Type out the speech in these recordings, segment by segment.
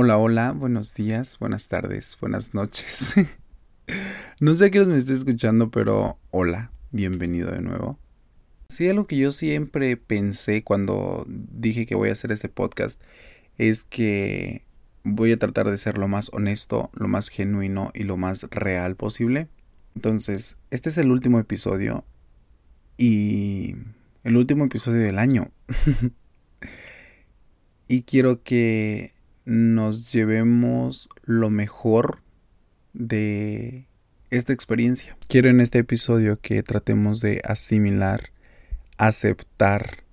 Hola, hola, buenos días, buenas tardes, buenas noches. no sé a qué me esté escuchando, pero hola, bienvenido de nuevo. Sí, algo que yo siempre pensé cuando dije que voy a hacer este podcast es que voy a tratar de ser lo más honesto, lo más genuino y lo más real posible. Entonces, este es el último episodio y el último episodio del año. y quiero que nos llevemos lo mejor de esta experiencia. Quiero en este episodio que tratemos de asimilar, aceptar,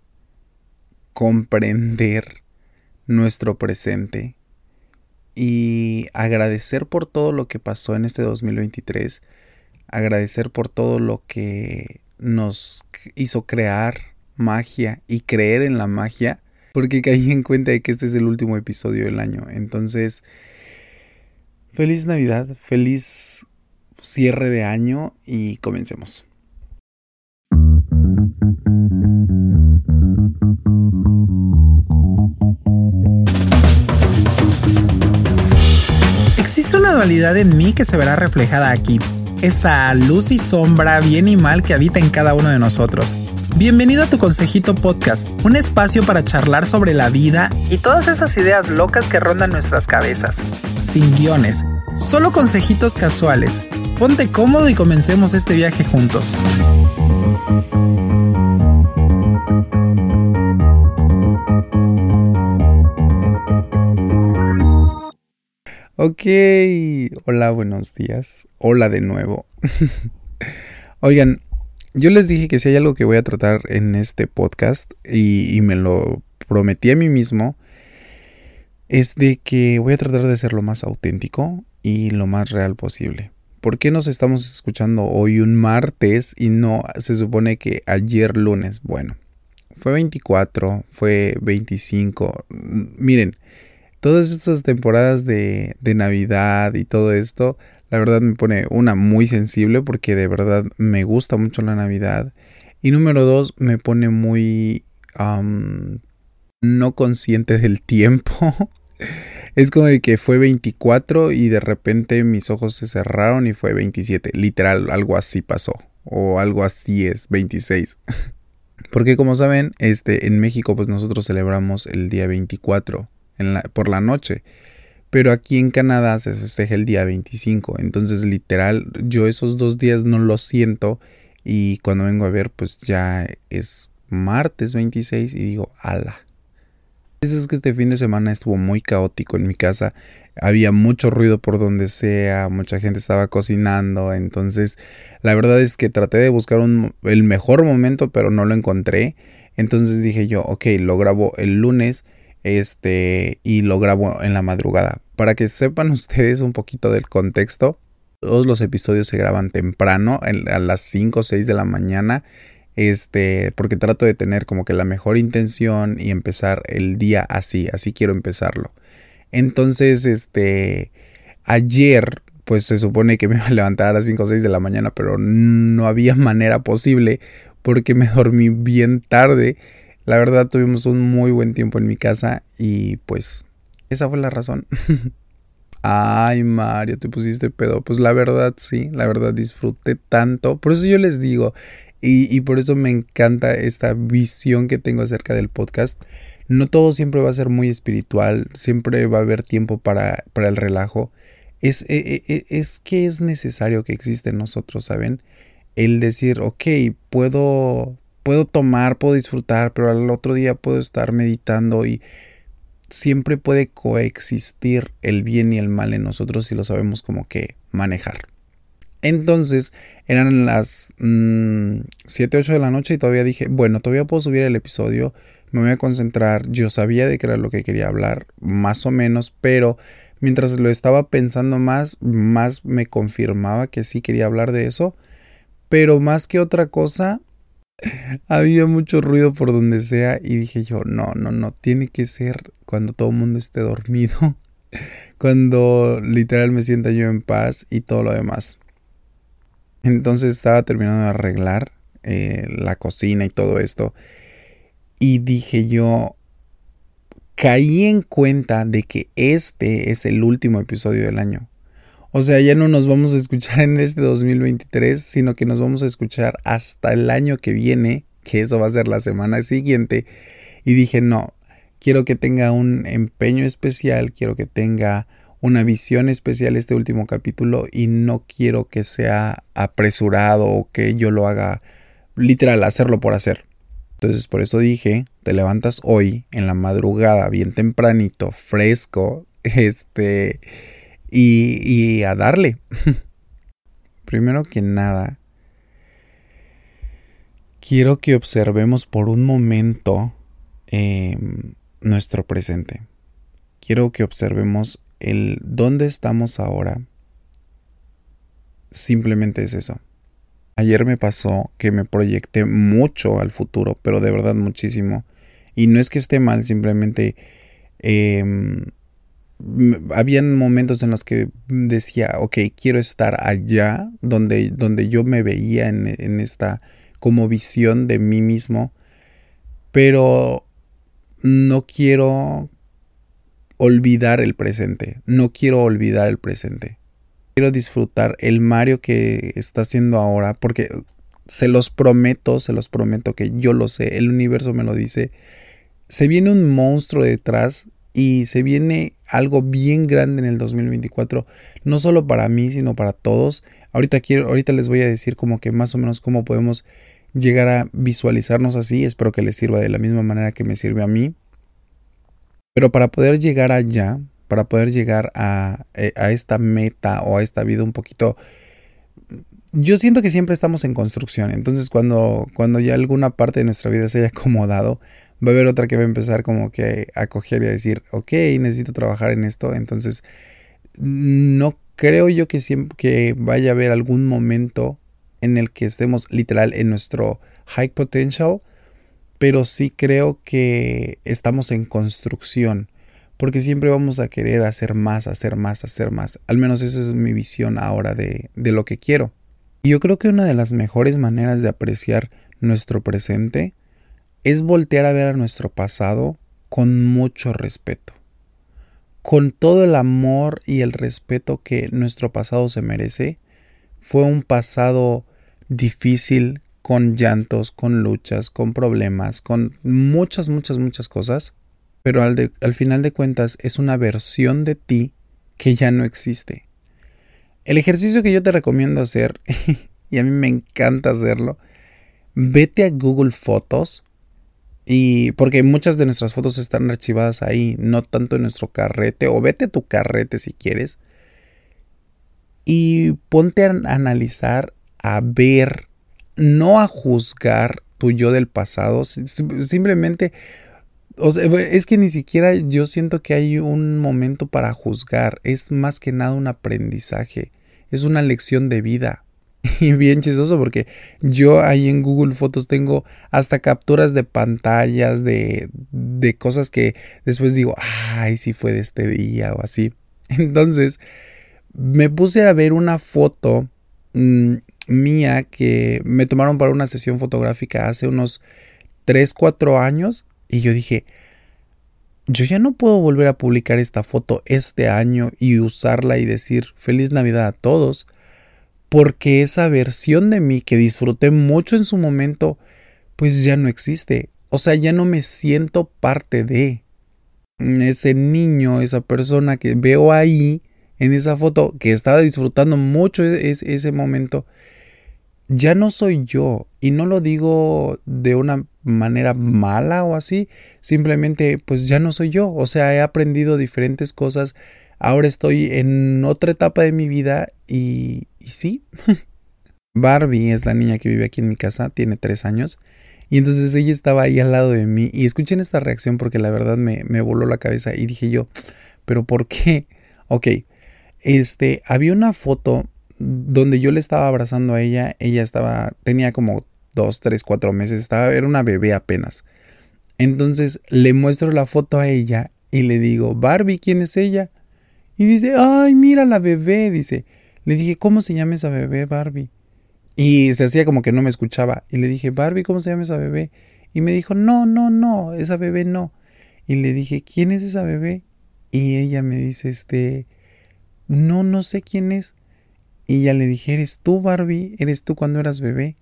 comprender nuestro presente y agradecer por todo lo que pasó en este 2023, agradecer por todo lo que nos hizo crear magia y creer en la magia porque caí en cuenta de que este es el último episodio del año. Entonces, feliz Navidad, feliz cierre de año y comencemos. Existe una dualidad en mí que se verá reflejada aquí. Esa luz y sombra, bien y mal que habita en cada uno de nosotros. Bienvenido a tu Consejito Podcast, un espacio para charlar sobre la vida y todas esas ideas locas que rondan nuestras cabezas. Sin guiones, solo consejitos casuales. Ponte cómodo y comencemos este viaje juntos. Ok, hola, buenos días. Hola de nuevo. Oigan, yo les dije que si hay algo que voy a tratar en este podcast y, me lo prometí a mí mismo, es de que voy a tratar de ser lo más auténtico y lo más real posible. ¿Por qué nos estamos escuchando hoy un martes y no se supone que ayer lunes? Bueno, fue 24, fue 25. Miren, todas estas temporadas de Navidad y todo esto, la verdad me pone una muy sensible porque de verdad me gusta mucho la Navidad. Y número dos, me pone muy no consciente del tiempo. es como de que fue 24 y de repente mis ojos se cerraron y fue 27. Literal, algo así pasó. O algo así es, 26. Porque como saben, este, en México pues nosotros celebramos el día 24 en la, por la noche pero aquí en Canadá se festeja el día 25, entonces literal yo esos dos días no lo siento y cuando vengo a ver pues ya es martes 26 y digo, ala. Es que este fin de semana estuvo muy caótico en mi casa, había mucho ruido por donde sea, mucha gente estaba cocinando, entonces la verdad es que traté de buscar el mejor momento pero no lo encontré, entonces dije yo, ok, lo grabo el lunes este y lo grabo en la madrugada. Para que sepan ustedes un poquito del contexto, todos los episodios se graban temprano, a las 5 o 6 de la mañana, este, porque trato de tener como que la mejor intención y empezar el día así, así quiero empezarlo. Entonces, este, ayer, pues se supone que me iba a levantar a las 5 o 6 de la mañana, pero no había manera posible porque me dormí bien tarde la verdad tuvimos un muy buen tiempo en mi casa y pues esa fue la razón. Ay, Mario, te pusiste pedo. Pues la verdad sí, la verdad disfruté tanto. Por eso yo les digo, y, por eso me encanta esta visión que tengo acerca del podcast. No todo siempre va a ser muy espiritual, siempre va a haber tiempo para, para el relajo. Es, es, e, e, es que es necesario que existe en nosotros, ¿saben? El decir, ok, puedo puedo tomar, puedo disfrutar, pero al otro día puedo estar meditando y siempre puede coexistir el bien y el mal en nosotros si lo sabemos como que manejar. Entonces eran las 7, mm, 8 de la noche y todavía dije, bueno, todavía puedo subir el episodio, me voy a concentrar, yo sabía de qué era lo que quería hablar, más o menos, pero mientras lo estaba pensando más, más me confirmaba que sí quería hablar de eso, pero más que otra cosa, había mucho ruido por donde sea y dije yo, no, no, no, tiene que ser cuando todo el mundo esté dormido, cuando literal me sienta yo en paz y todo lo demás. Entonces estaba terminando de arreglar eh, la cocina y todo esto y dije yo, caí en cuenta de que este es el último episodio del año. O sea, ya no nos vamos a escuchar en este 2023, sino que nos vamos a escuchar hasta el año que viene, que eso va a ser la semana siguiente. Y dije, no, quiero que tenga un empeño especial, quiero que tenga una visión especial este último capítulo y no quiero que sea apresurado o que yo lo haga literal, hacerlo por hacer. Entonces por eso dije, te levantas hoy en la madrugada, bien tempranito, fresco, este y, a darle. Primero que nada, quiero que observemos por un momento em, nuestro presente. Quiero que observemos el dónde estamos ahora. Simplemente es eso. Ayer me pasó que me proyecté mucho al futuro, pero de verdad muchísimo. Y no es que esté mal, simplemente em, habían momentos en los que decía, ok, quiero estar allá, donde, donde yo me veía en, en esta como visión de mí mismo, pero no quiero olvidar el presente, no quiero olvidar el presente. Quiero disfrutar el Mario que está haciendo ahora, porque se los prometo, se los prometo que yo lo sé, el universo me lo dice. Se viene un monstruo detrás y se viene algo bien grande en el 2024, no solo para mí, sino para todos. Ahorita quiero ahorita les voy a decir como que más o menos cómo podemos llegar a visualizarnos así, espero que les sirva de la misma manera que me sirve a mí. Pero para poder llegar allá, para poder llegar a, eh, a esta meta o a esta vida un poquito yo siento que siempre estamos en construcción. Entonces, cuando, cuando ya alguna parte de nuestra vida se haya acomodado, va a haber otra que va a empezar como que a coger y a decir, ok, necesito trabajar en esto. Entonces, no creo yo que siempre que vaya a haber algún momento en el que estemos literal en nuestro high potential, pero sí creo que estamos en construcción, porque siempre vamos a querer hacer más, hacer más, hacer más. Al menos esa es mi visión ahora de, de lo que quiero. Y yo creo que una de las mejores maneras de apreciar nuestro presente es voltear a ver a nuestro pasado con mucho respeto, con todo el amor y el respeto que nuestro pasado se merece. Fue un pasado difícil, con llantos, con luchas, con problemas, con muchas, muchas, muchas cosas, pero al, al final de cuentas es una versión de ti que ya no existe. El ejercicio que yo te recomiendo hacer, y a mí me encanta hacerlo, vete a Google Fotos y porque muchas de nuestras fotos están archivadas ahí, no tanto en nuestro carrete, o vete tu carrete si quieres. Y ponte a analizar, a ver, no a juzgar tu yo del pasado, simplemente, es que ni siquiera yo siento que hay un momento para juzgar, es más que nada un aprendizaje, es una lección de vida. Y bien chistoso porque yo ahí en Google Fotos tengo hasta capturas de pantallas de, de cosas que después digo, ay, si fue de este día o así. Entonces me puse a ver una foto mm, mía que me tomaron para una sesión fotográfica hace unos 3, 4 años y yo dije, yo ya no puedo volver a publicar esta foto este año y usarla y decir feliz Navidad a todos porque esa versión de mí que disfruté mucho en su momento, pues ya no existe. O sea, ya no me siento parte de ese niño, esa persona que veo ahí en esa foto, que estaba disfrutando mucho e-, ese momento, ya no soy yo. Y no lo digo de una manera mala o así, simplemente pues ya no soy yo. O sea, he aprendido diferentes cosas Ahora estoy en otra etapa de mi vida y, sí. Barbie es la niña que vive aquí en mi casa, tiene tres años. Y entonces ella estaba ahí al lado de mí. Y escuchen esta reacción porque la verdad me, me voló la cabeza. Y dije yo, ¿pero por qué? Ok, este, había una foto donde yo le estaba abrazando a ella. Ella estaba, tenía como dos, tres, cuatro meses. Estaba, era una bebé apenas. Entonces le muestro la foto a ella y le digo, Barbie, ¿quién es ella? Y dice, ay, mira la bebé, dice. Le dije, ¿cómo se llama esa bebé, Barbie? Y se hacía como que no me escuchaba. Y le dije, Barbie, ¿cómo se llama esa bebé? Y me dijo, no, no, no, esa bebé no. Y le dije, ¿quién es esa bebé? Y ella me dice, este, no, no sé quién es. Y ya le dije, ¿eres tú, Barbie? ¿Eres tú cuando eras bebé?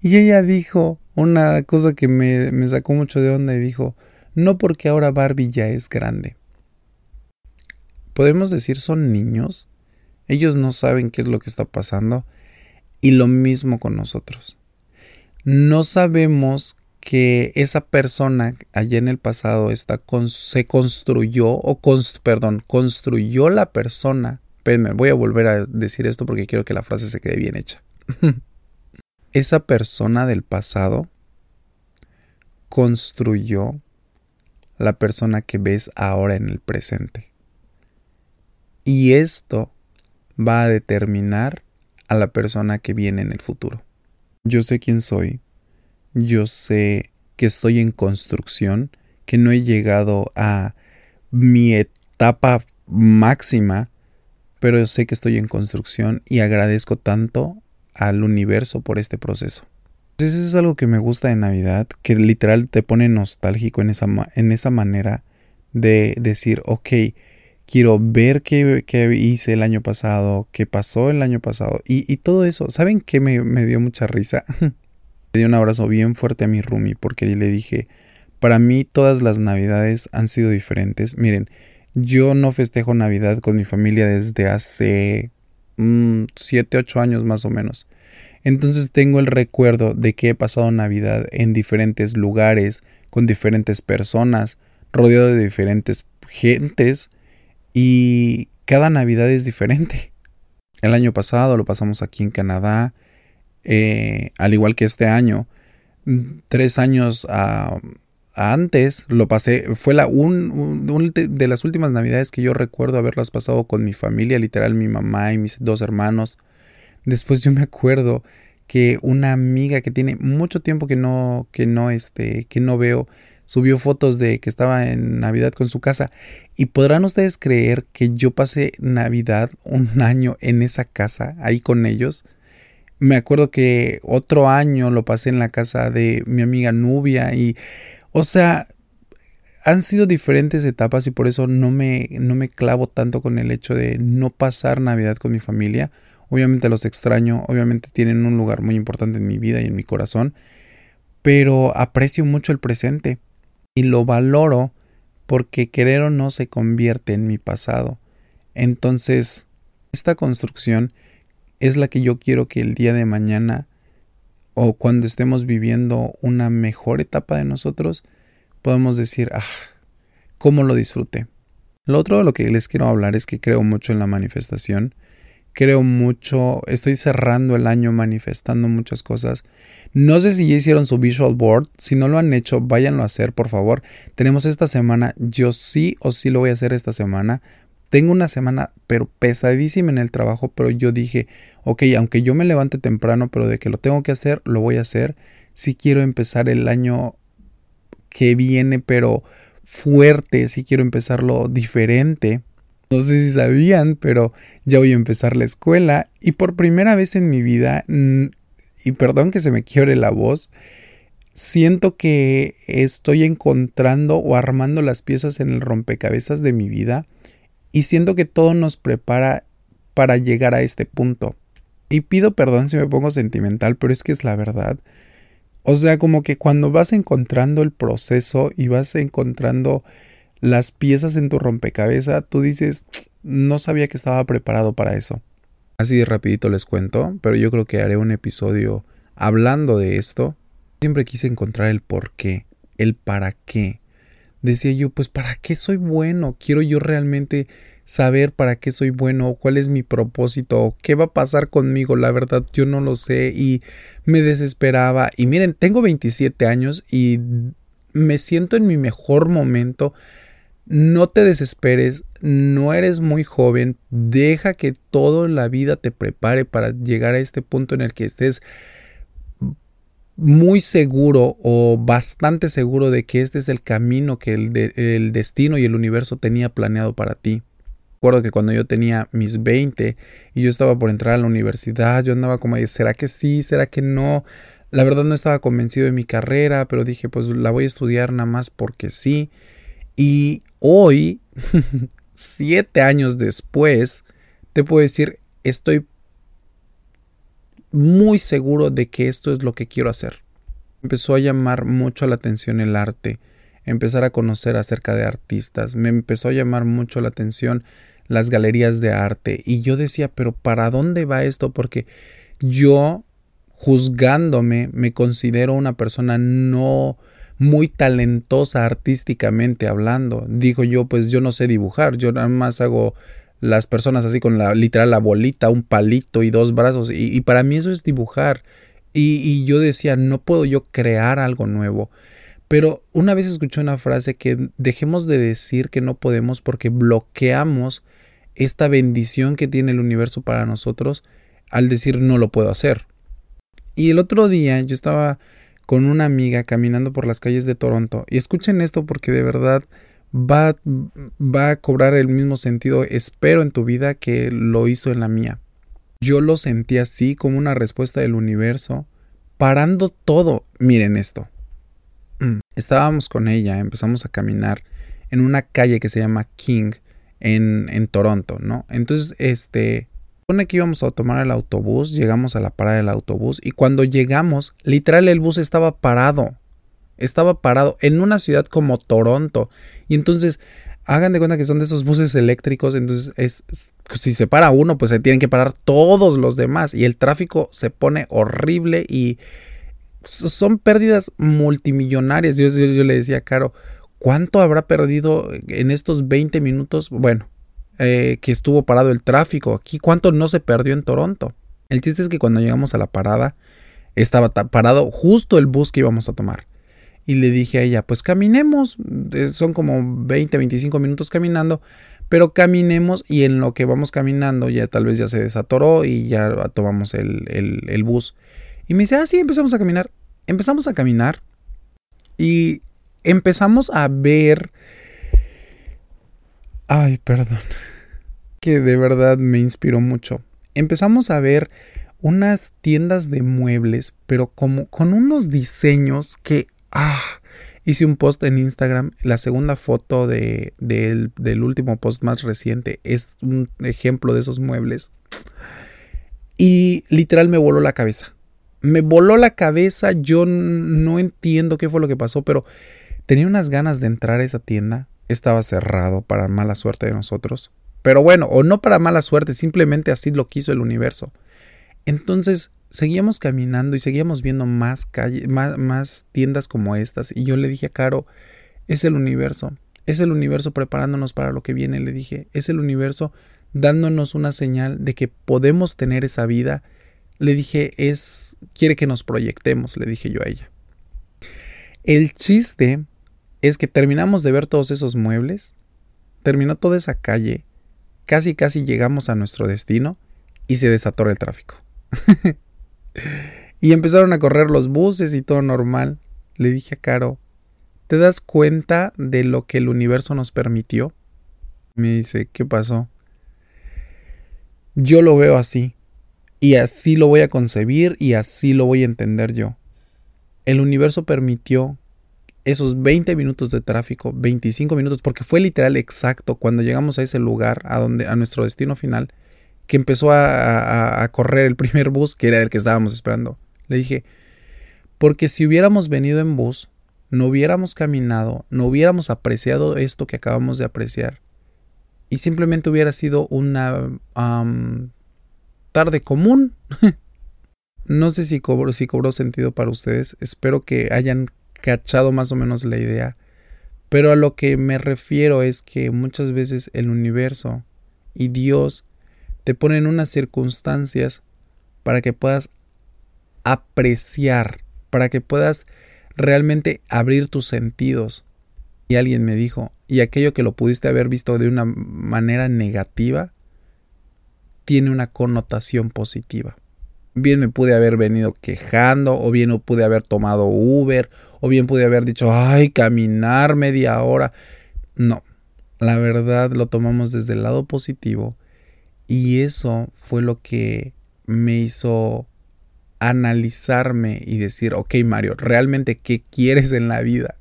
Y ella dijo una cosa que me, me sacó mucho de onda y dijo, no porque ahora Barbie ya es grande. Podemos decir son niños, ellos no saben qué es lo que está pasando y lo mismo con nosotros. No sabemos que esa persona allá en el pasado está se construyó o perdón, construyó la persona. Espérenme, voy a volver a decir esto porque quiero que la frase se quede bien hecha. esa persona del pasado construyó la persona que ves ahora en el presente. Y esto va a determinar a la persona que viene en el futuro. Yo sé quién soy, yo sé que estoy en construcción, que no he llegado a mi etapa máxima, pero sé que estoy en construcción y agradezco tanto al universo por este proceso. Eso es algo que me gusta de Navidad, que literal te pone nostálgico en esa, en esa manera de decir, ok, quiero ver qué, hice el año pasado, qué pasó el año pasado y, todo eso. ¿Saben qué me, dio mucha risa? le di un abrazo bien fuerte a mi Rumi porque le dije, para mí todas las navidades han sido diferentes. Miren, yo no festejo Navidad con mi familia desde hace 7, mm, 8 años más o menos. Entonces tengo el recuerdo de que he pasado Navidad en diferentes lugares, con diferentes personas, rodeado de diferentes gentes y cada Navidad es diferente. El año pasado lo pasamos aquí en Canadá, eh, al igual que este año. Tres años antes lo pasé, fue la un, de las últimas Navidades que yo recuerdo haberlas pasado con mi familia, literal mi mamá y mis dos hermanos. Después yo me acuerdo que una amiga que tiene mucho tiempo que no, que no, este, que no veo, subió fotos de que estaba en Navidad con su casa. Y podrán ustedes creer que yo pasé Navidad un año en esa casa, ahí con ellos. Me acuerdo que otro año lo pasé en la casa de mi amiga Nubia y, o sea, han sido diferentes etapas y por eso no me, no me clavo tanto con el hecho de no pasar Navidad con mi familia. Obviamente los extraño, obviamente tienen un lugar muy importante en mi vida y en mi corazón, pero aprecio mucho el presente y lo valoro porque querer o no se convierte en mi pasado. Entonces, esta construcción es la que yo quiero que el día de mañana o cuando estemos viviendo una mejor etapa de nosotros, podamos decir, ah, cómo lo disfruté. Lo otro de lo que les quiero hablar es que creo mucho en la manifestación creo mucho, estoy cerrando el año manifestando muchas cosas. No sé si ya hicieron su visual board, si no lo han hecho, váyanlo a hacer, por favor. Tenemos esta semana, yo sí o sí lo voy a hacer esta semana. Tengo una semana, pero pesadísima en el trabajo, pero yo dije, ok, aunque yo me levante temprano, pero de que lo tengo que hacer, lo voy a hacer. Si quiero empezar el año que viene, pero fuerte, si quiero empezarlo diferente. No sé si sabían, pero ya voy a empezar la escuela y por primera vez en mi vida, y perdón que se me quiebre la voz, siento que estoy encontrando o armando las piezas en el rompecabezas de mi vida y siento que todo nos prepara para llegar a este punto. Y pido perdón si me pongo sentimental, pero es que es la verdad. O sea, como que cuando vas encontrando el proceso y vas encontrando las piezas en tu rompecabezas, tú dices, no sabía que estaba preparado para eso. Así de rapidito les cuento, pero yo creo que haré un episodio hablando de esto. Siempre quise encontrar el por qué, el para qué. Decía yo, pues para qué soy bueno, quiero yo realmente saber para qué soy bueno, cuál es mi propósito, qué va a pasar conmigo, la verdad yo no lo sé y me desesperaba. Y miren, tengo 27 años y me siento en mi mejor momento no te desesperes, no eres muy joven, deja que toda la vida te prepare para llegar a este punto en el que estés muy seguro o bastante seguro de que este es el camino que el, destino y el universo tenía planeado para ti. Recuerdo que cuando yo tenía mis 20 y yo estaba por entrar a la universidad, yo andaba como, ¿será que sí? ¿Será que no? La verdad no estaba convencido de mi carrera, pero dije, pues la voy a estudiar nada más porque sí. Y hoy, siete años después, te puedo decir, estoy muy seguro de que esto es lo que quiero hacer. Empezó a llamar mucho la atención el arte, empezar a conocer acerca de artistas, me empezó a llamar mucho la atención las galerías de arte y yo decía, pero ¿para dónde va esto? Porque yo, juzgándome, me considero una persona no muy talentosa artísticamente hablando. Dijo yo, pues yo no sé dibujar, yo nada más hago las personas así con la literal la bolita, un palito y dos brazos. Y, para mí eso es dibujar. Y, y, yo decía, no puedo yo crear algo nuevo. Pero una vez escuché una frase que dejemos de decir que no podemos porque bloqueamos esta bendición que tiene el universo para nosotros al decir no lo puedo hacer. Y el otro día yo estaba con una amiga caminando por las calles de Toronto y escuchen esto porque de verdad va, va a cobrar el mismo sentido, espero, en tu vida que lo hizo en la mía. Yo lo sentí así como una respuesta del universo, parando todo. Miren esto. Mm. Estábamos con ella, empezamos a caminar en una calle que se llama King en, en Toronto, ¿no? Entonces, este, supone que íbamos a tomar el autobús, llegamos a la parada del autobús y cuando llegamos, literal el bus estaba parado estaba parado en una ciudad como Toronto. Y entonces, hagan de cuenta que son de esos buses eléctricos. Entonces, es, si se para uno, pues se tienen que parar todos los demás. Y el tráfico se pone horrible y son pérdidas multimillonarias. Yo, yo, le decía Caro, ¿cuánto habrá perdido en estos 20 minutos? Bueno, eh, que estuvo parado el tráfico. Aquí, ¿cuánto no se perdió en Toronto? El chiste es que cuando llegamos a la parada, estaba parado justo el bus que íbamos a tomar y le dije a ella, pues caminemos, son como 20, 25 minutos caminando, pero caminemos y en lo que vamos caminando ya tal vez ya se desatoró y ya tomamos el, el, bus. Y me dice, ah, sí, empezamos a caminar. Empezamos a caminar y empezamos a ver... Ay, perdón. Que de verdad me inspiró mucho. Empezamos a ver unas tiendas de muebles, pero como con unos diseños que Ah, hice un post en Instagram. La segunda foto de, del último post más reciente es un ejemplo de esos muebles. Y literal me voló la cabeza. Me voló la cabeza. Yo no entiendo qué fue lo que pasó, pero tenía unas ganas de entrar a esa tienda. Estaba cerrado para mala suerte de nosotros. Pero bueno, o no para mala suerte, simplemente así lo quiso el universo. Entonces seguíamos caminando y seguíamos viendo más, más, más tiendas como estas. Y yo le dije a Caro, es el universo, es el universo preparándonos para lo que viene. Le dije, es el universo dándonos una señal de que podemos tener esa vida. Le dije, es, quiere que nos proyectemos, le dije yo a ella. El chiste es que terminamos de ver todos esos muebles, terminó toda esa calle, casi casi llegamos a nuestro destino y se desatoró el tráfico. y empezaron a correr los buses y todo normal. Le dije a Caro, ¿te das cuenta de lo que el universo nos permitió? Me dice, ¿qué pasó? Yo lo veo así. Y así lo voy a concebir y así lo voy a entender yo. El universo permitió esos 20 minutos de tráfico, 25 minutos, porque fue literal exacto cuando llegamos a ese lugar, a donde, a nuestro destino final que empezó a, correr el primer bus, que era el que estábamos esperando. Le dije, porque si hubiéramos venido en bus, no hubiéramos caminado, no hubiéramos apreciado esto que acabamos de apreciar. Y simplemente hubiera sido una tarde común. no sé si cobró, si cobró sentido para ustedes. Espero que hayan cachado más o menos la idea. Pero a lo que me refiero es que muchas veces el universo y Dios te ponen unas circunstancias para que puedas apreciar, para que puedas realmente abrir tus sentidos. Y alguien me dijo, y aquello que lo pudiste haber visto de una manera negativa, tiene una connotación positiva. Bien me pude haber venido quejando, o bien pude haber tomado Uber, o bien pude haber dicho, ay, caminar media hora. No, la verdad lo tomamos desde el lado positivo y eso fue lo que me hizo analizarme y decir, ok Mario, realmente qué quieres en la vida.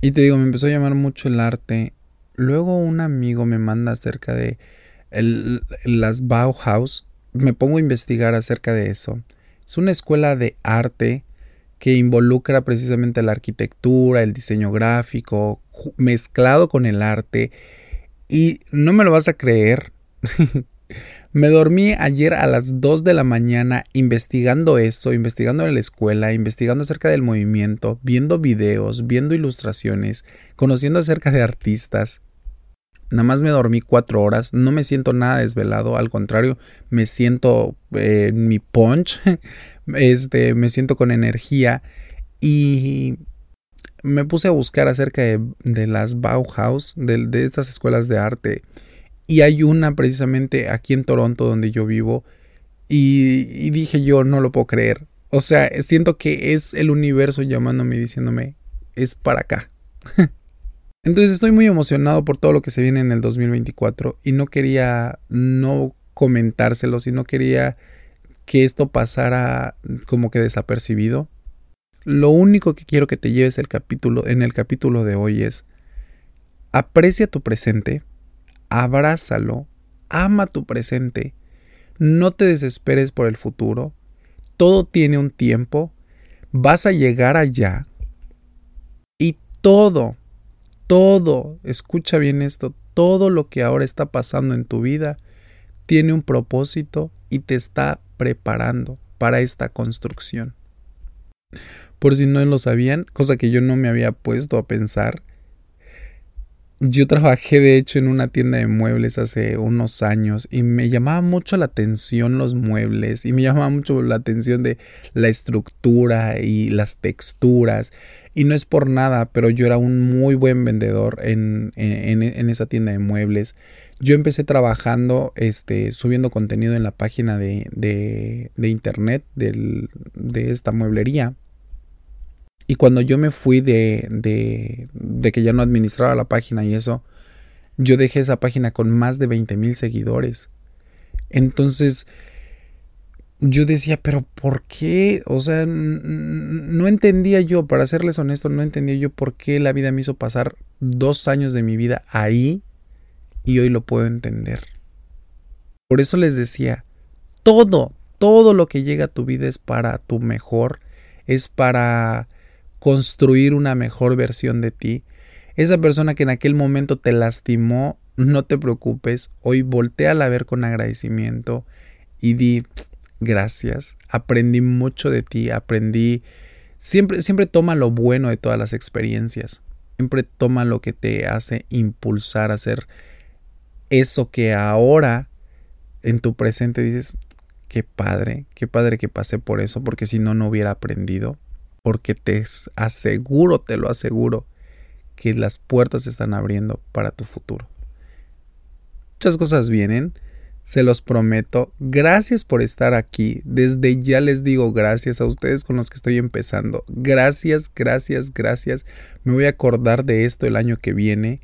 Y te digo, me empezó a llamar mucho el arte. Luego un amigo me manda acerca de las Bauhaus. Me pongo a investigar acerca de eso. Es una escuela de arte que involucra precisamente la arquitectura, el diseño gráfico, mezclado con el arte. Y no me lo vas a creer. me dormí ayer a las 2 de la mañana investigando eso, investigando en la escuela, investigando acerca del movimiento, viendo videos, viendo ilustraciones, conociendo acerca de artistas. Nada más me dormí cuatro horas, no me siento nada desvelado, al contrario, me siento eh, mi punch, este, me siento con energía y me puse a buscar acerca de, las Bauhaus, de, estas escuelas de arte. Y hay una precisamente aquí en Toronto donde yo vivo. Y, y, dije yo, no lo puedo creer. O sea, siento que es el universo llamándome y diciéndome, es para acá. Entonces estoy muy emocionado por todo lo que se viene en el 2024 y no quería no comentárselo, sino quería que esto pasara como que desapercibido. Lo único que quiero que te lleves el capítulo, en el capítulo de hoy es aprecia tu presente, abrázalo, ama tu presente, no te desesperes por el futuro, todo tiene un tiempo, vas a llegar allá y todo, todo, escucha bien esto, todo lo que ahora está pasando en tu vida tiene un propósito y te está preparando para esta construcción. Por si no lo sabían, cosa que yo no me había puesto a pensar, yo trabajé de hecho en una tienda de muebles hace unos años y me llamaba mucho la atención los muebles y me llamaba mucho la atención de la estructura y las texturas y no es por nada, pero yo era un muy buen vendedor en, en, esa tienda de muebles. Yo empecé trabajando, este, subiendo contenido en la página de, de, internet de esta mueblería y cuando yo me fui de, de, de, que ya no administraba la página y eso, yo dejé esa página con más de 20 mil seguidores. Entonces, yo decía, pero ¿por qué? O sea, no entendía yo, para serles honesto, no entendía yo por qué la vida me hizo pasar dos años de mi vida ahí y hoy lo puedo entender. Por eso les decía, todo, todo lo que llega a tu vida es para tu mejor, es para construir una mejor versión de ti. Esa persona que en aquel momento te lastimó, no te preocupes, hoy voltea a ver con agradecimiento y di gracias, aprendí mucho de ti, aprendí, siempre, siempre toma lo bueno de todas las experiencias, siempre toma lo que te hace impulsar a hacer eso que ahora en tu presente dices, qué padre, qué padre que pasé por eso, porque si no, no hubiera aprendido porque te aseguro, te lo aseguro, que las puertas se están abriendo para tu futuro. Muchas cosas vienen, se los prometo. Gracias por estar aquí. Desde ya les digo gracias a ustedes con los que estoy empezando. Gracias, gracias, gracias. Me voy a acordar de esto el año que viene.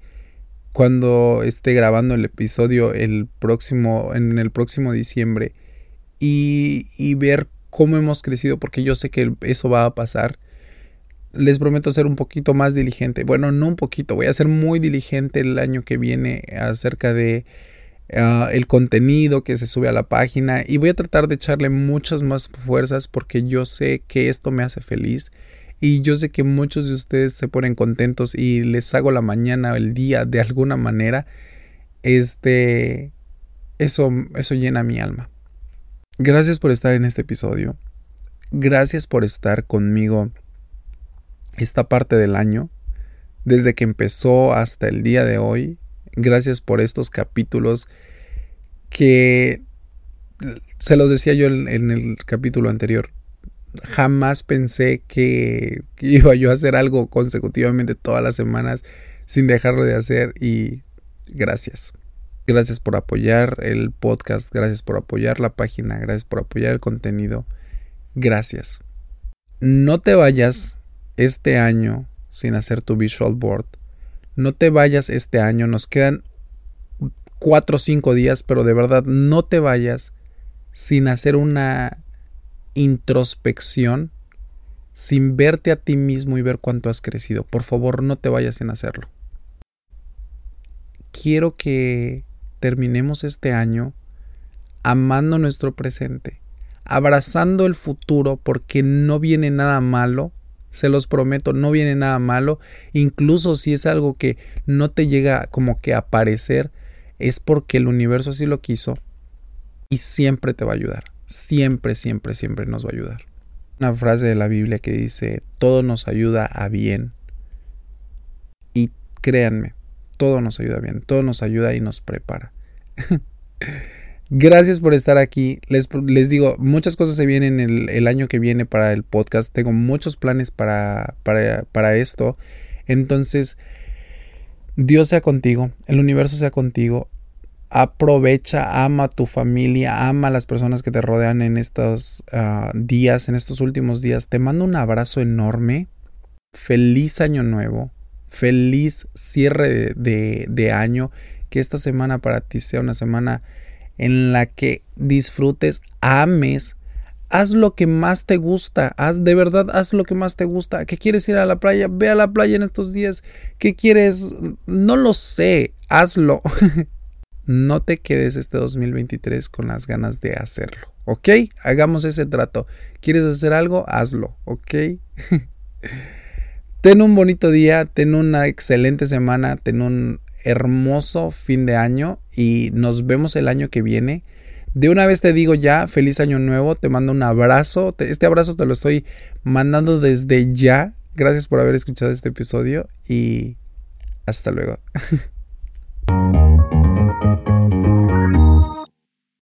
Cuando esté grabando el episodio el próximo, en el próximo diciembre. Y, y ver cómo hemos crecido, porque yo sé que eso va a pasar. Les prometo ser un poquito más diligente. Bueno, no un poquito, voy a ser muy diligente el año que viene acerca de ah, el contenido que se sube a la página y voy a tratar de echarle muchas más fuerzas porque yo sé que esto me hace feliz y yo sé que muchos de ustedes se ponen contentos y les hago la mañana el día de alguna manera. Este eso eso llena mi alma. Gracias por estar en este episodio. Gracias por estar conmigo esta parte del año, desde que empezó hasta el día de hoy. Gracias por estos capítulos que se los decía yo en, el capítulo anterior. Jamás pensé que, que, iba yo a hacer algo consecutivamente todas las semanas sin dejarlo de hacer y gracias. Gracias por apoyar el podcast, gracias por apoyar la página, gracias por apoyar el contenido. Gracias. No te vayas este año sin hacer tu visual board. No te vayas este año, nos quedan cuatro o cinco días, pero de verdad no te vayas sin hacer una introspección sin verte a ti mismo y ver cuánto has crecido. Por favor, no te vayas sin hacerlo. Quiero que terminemos este año amando nuestro presente, abrazando el futuro porque no viene nada malo, se los prometo, no viene nada malo, incluso si es algo que no te llega como que a aparecer, es porque el universo así lo quiso y siempre te va a ayudar, siempre, siempre, siempre nos va a ayudar. Una frase de la Biblia que dice, todo nos ayuda a bien. Y créanme, todo nos ayuda bien, todo nos ayuda y nos prepara. Gracias por estar aquí. Les, les, digo, muchas cosas se vienen el, año que viene para el podcast. Tengo muchos planes para, para, para esto. Entonces, Dios sea contigo, el universo sea contigo. Aprovecha, ama a tu familia, ama a las personas que te rodean en estos uh, días, en estos últimos días. Te mando un abrazo enorme. Feliz año nuevo. Feliz cierre de, de, año. Que esta semana para ti sea una semana en la que disfrutes, ames, haz lo que más te gusta, haz de verdad, haz lo que más te gusta. ¿Qué quieres ir a la playa? Ve a la playa en estos días. ¿Qué quieres? No lo sé, hazlo. no te quedes este 2023 con las ganas de hacerlo, ¿ok? Hagamos ese trato. ¿Quieres hacer algo? Hazlo, ¿ok? ten un bonito día, ten una excelente semana, ten un hermoso fin de año y nos vemos el año que viene. De una vez te digo ya, feliz año nuevo, te mando un abrazo, este abrazo te lo estoy mandando desde ya. Gracias por haber escuchado este episodio y hasta luego.